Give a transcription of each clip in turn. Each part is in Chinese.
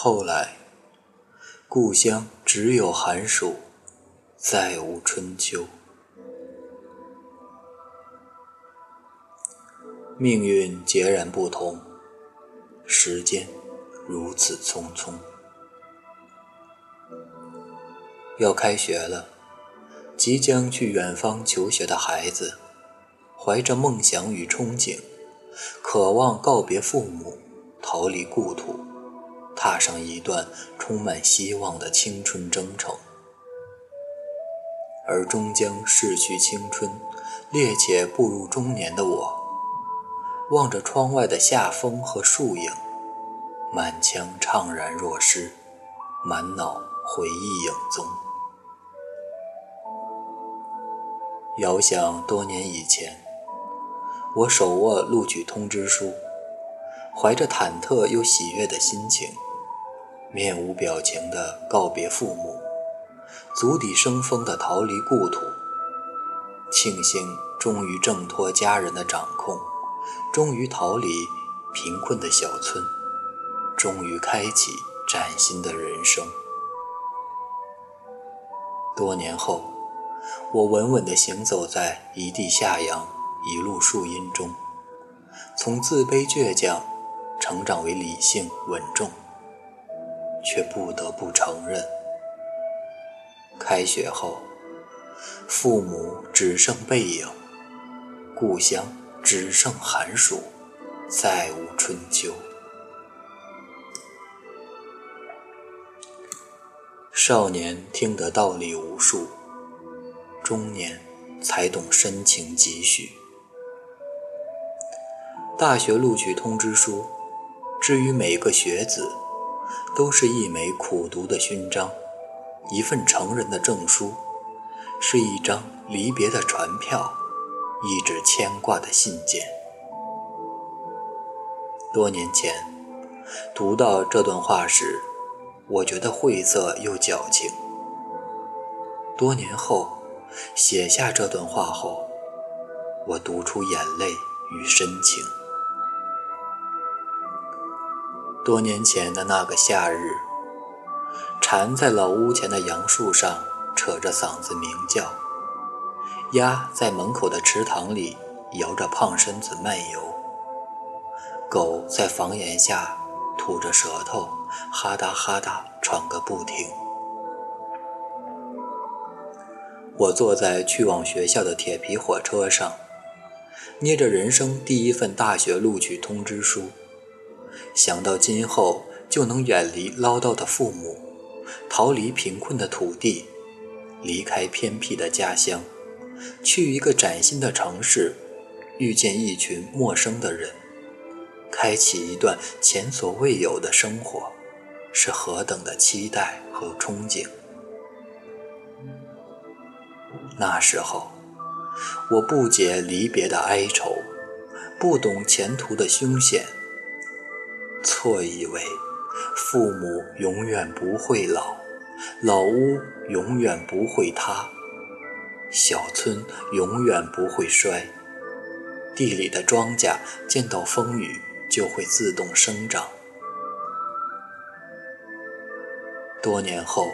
后来，故乡只有寒暑，再无春秋。命运截然不同，时间如此匆匆。要开学了，即将去远方求学的孩子，怀着梦想与憧憬，渴望告别父母，逃离故土。踏上一段充满希望的青春征程，而终将逝去青春，烈且步入中年的我，望着窗外的夏风和树影，满腔怅然若失，满脑回忆影踪。遥想多年以前，我手握录取通知书，怀着忐忑又喜悦的心情。面无表情地告别父母，足底生风地逃离故土。庆幸终于挣脱家人的掌控，终于逃离贫困的小村，终于开启崭新的人生。多年后，我稳稳地行走在一地夏阳，一路树荫中，从自卑倔强成长为理性稳重。却不得不承认，开学后，父母只剩背影，故乡只剩寒暑，再无春秋。少年听得道理无数，中年才懂深情几许。大学录取通知书，至于每个学子。都是一枚苦读的勋章，一份成人的证书，是一张离别的船票，一纸牵挂的信件。多年前读到这段话时，我觉得晦涩又矫情。多年后写下这段话后，我读出眼泪与深情。多年前的那个夏日，蝉在老屋前的杨树上扯着嗓子鸣叫，鸭在门口的池塘里摇着胖身子漫游，狗在房檐下吐着舌头，哈哒哈哒喘个不停。我坐在去往学校的铁皮火车上，捏着人生第一份大学录取通知书。想到今后就能远离唠叨的父母，逃离贫困的土地，离开偏僻的家乡，去一个崭新的城市，遇见一群陌生的人，开启一段前所未有的生活，是何等的期待和憧憬。那时候，我不解离别的哀愁，不懂前途的凶险。错以为父母永远不会老，老屋永远不会塌，小村永远不会衰，地里的庄稼见到风雨就会自动生长。多年后，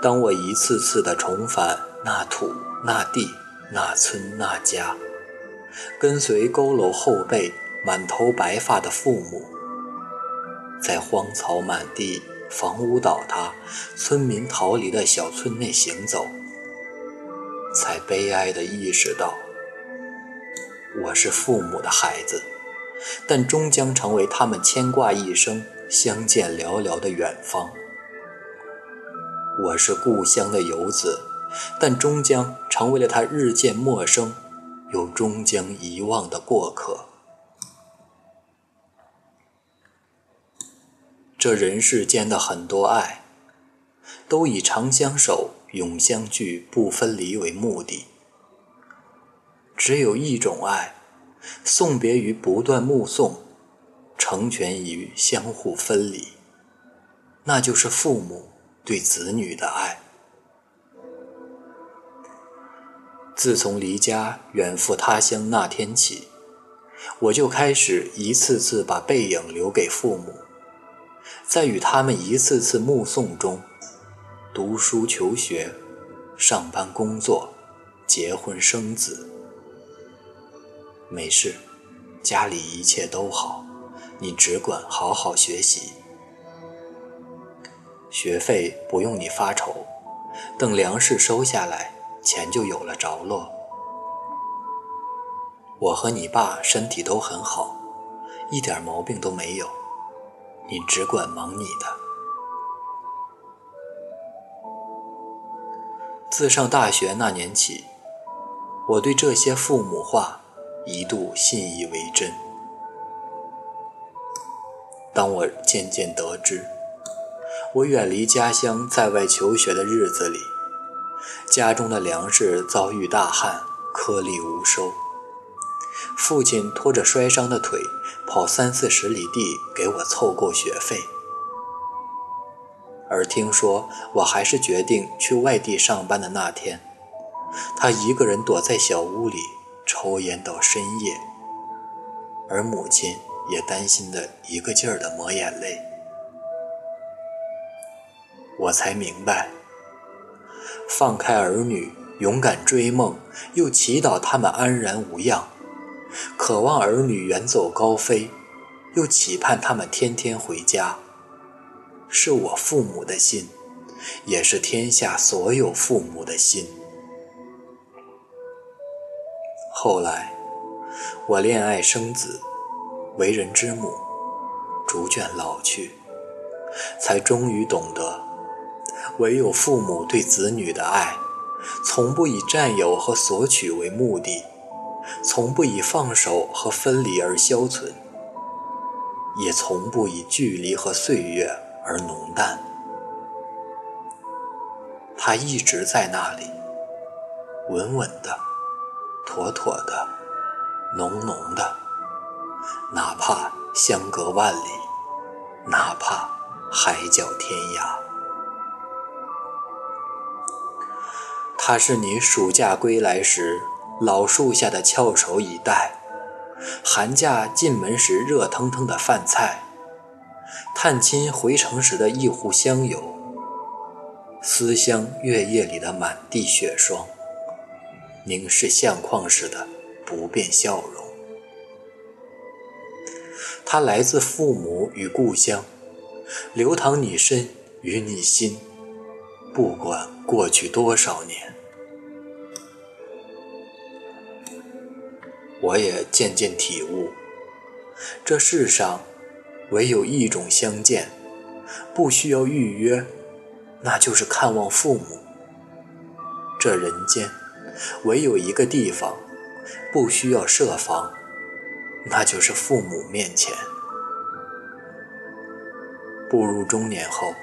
当我一次次的重返那土、那地、那村、那家，跟随佝偻后背。满头白发的父母，在荒草满地、房屋倒塌、村民逃离的小村内行走，才悲哀地意识到，我是父母的孩子，但终将成为他们牵挂一生、相见寥寥的远方。我是故乡的游子，但终将成为了他日渐陌生，又终将遗忘的过客。这人世间的很多爱，都以长相守、永相聚、不分离为目的。只有一种爱，送别于不断目送，成全于相互分离，那就是父母对子女的爱。自从离家远赴他乡那天起，我就开始一次次把背影留给父母。在与他们一次次目送中，读书求学，上班工作，结婚生子，没事，家里一切都好，你只管好好学习，学费不用你发愁，等粮食收下来，钱就有了着落。我和你爸身体都很好，一点毛病都没有。你只管忙你的。自上大学那年起，我对这些父母话一度信以为真。当我渐渐得知，我远离家乡在外求学的日子里，家中的粮食遭遇大旱，颗粒无收。父亲拖着摔伤的腿，跑三四十里地给我凑够学费。而听说我还是决定去外地上班的那天，他一个人躲在小屋里抽烟到深夜，而母亲也担心的一个劲儿的抹眼泪。我才明白，放开儿女，勇敢追梦，又祈祷他们安然无恙。渴望儿女远走高飞，又期盼他们天天回家，是我父母的心，也是天下所有父母的心。后来，我恋爱生子，为人之母，逐渐老去，才终于懂得，唯有父母对子女的爱，从不以占有和索取为目的。从不以放手和分离而消存，也从不以距离和岁月而浓淡。它一直在那里，稳稳的、妥妥的、浓浓的，哪怕相隔万里，哪怕海角天涯。它是你暑假归来时。老树下的翘首以待，寒假进门时热腾腾的饭菜，探亲回城时的一壶香油，思乡月夜里的满地雪霜，凝视相框时的不变笑容。它来自父母与故乡，流淌你身与你心，不管过去多少年。我也渐渐体悟，这世上唯有一种相见，不需要预约，那就是看望父母。这人间唯有一个地方，不需要设防，那就是父母面前。步入中年后，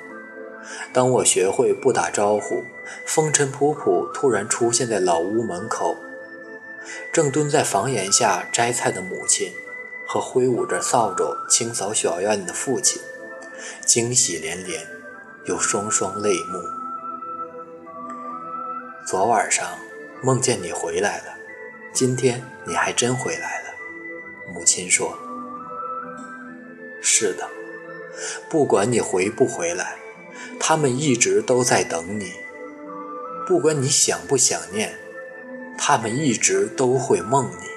当我学会不打招呼，风尘仆仆突然出现在老屋门口。正蹲在房檐下摘菜的母亲，和挥舞着扫帚清扫小院的父亲，惊喜连连，又双双泪目。昨晚上梦见你回来了，今天你还真回来了。母亲说：“是的，不管你回不回来，他们一直都在等你。不管你想不想念。”他们一直都会梦你。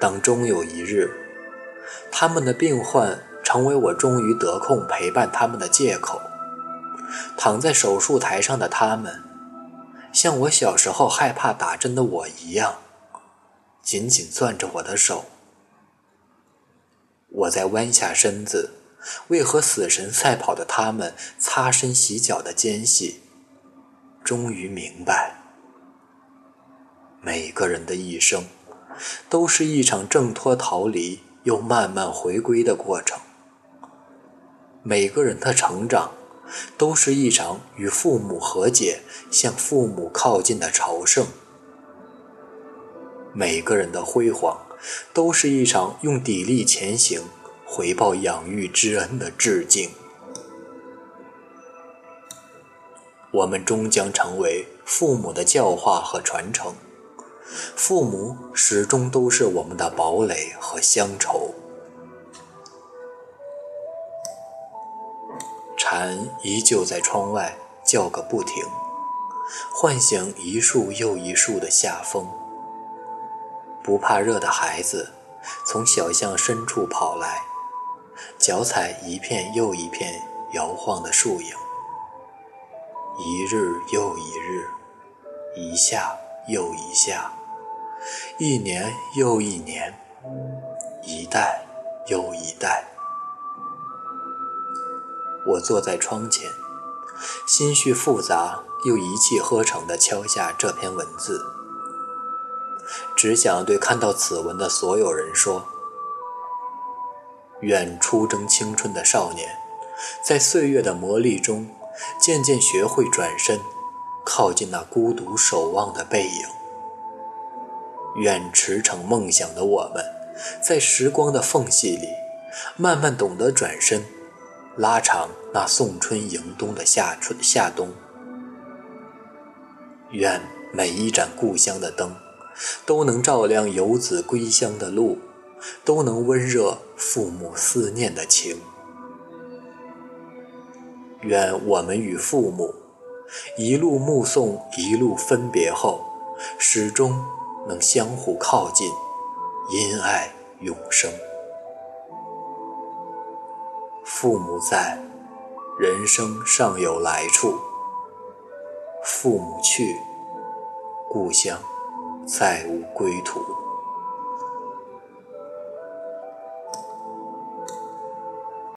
当终有一日，他们的病患成为我终于得空陪伴他们的借口，躺在手术台上的他们，像我小时候害怕打针的我一样，紧紧攥着我的手。我在弯下身子，为和死神赛跑的他们擦身洗脚的间隙。终于明白，每个人的一生，都是一场挣脱逃离又慢慢回归的过程。每个人的成长，都是一场与父母和解、向父母靠近的朝圣。每个人的辉煌，都是一场用砥砺前行、回报养育之恩的致敬。我们终将成为父母的教化和传承。父母始终都是我们的堡垒和乡愁。蝉依旧在窗外叫个不停唤醒一树又一树的夏风。不怕热的孩子从小巷深处跑来脚踩一片又一片摇晃的树影。一日又一日，一下又一下，一年又一年，一代又一代。我坐在窗前，心绪复杂又一气呵成地敲下这篇文字，只想对看到此文的所有人说：愿出征青春的少年，在岁月的磨砺中。渐渐学会转身，靠近那孤独守望的背影。愿驰骋梦想的我们，在时光的缝隙里，慢慢懂得转身，拉长那送春迎冬的夏春夏冬。愿每一盏故乡的灯，都能照亮游子归乡的路，都能温热父母思念的情。愿我们与父母一路目送，一路分别后，始终能相互靠近，因爱永生。父母在，人生尚有来处；父母去，故乡再无归途。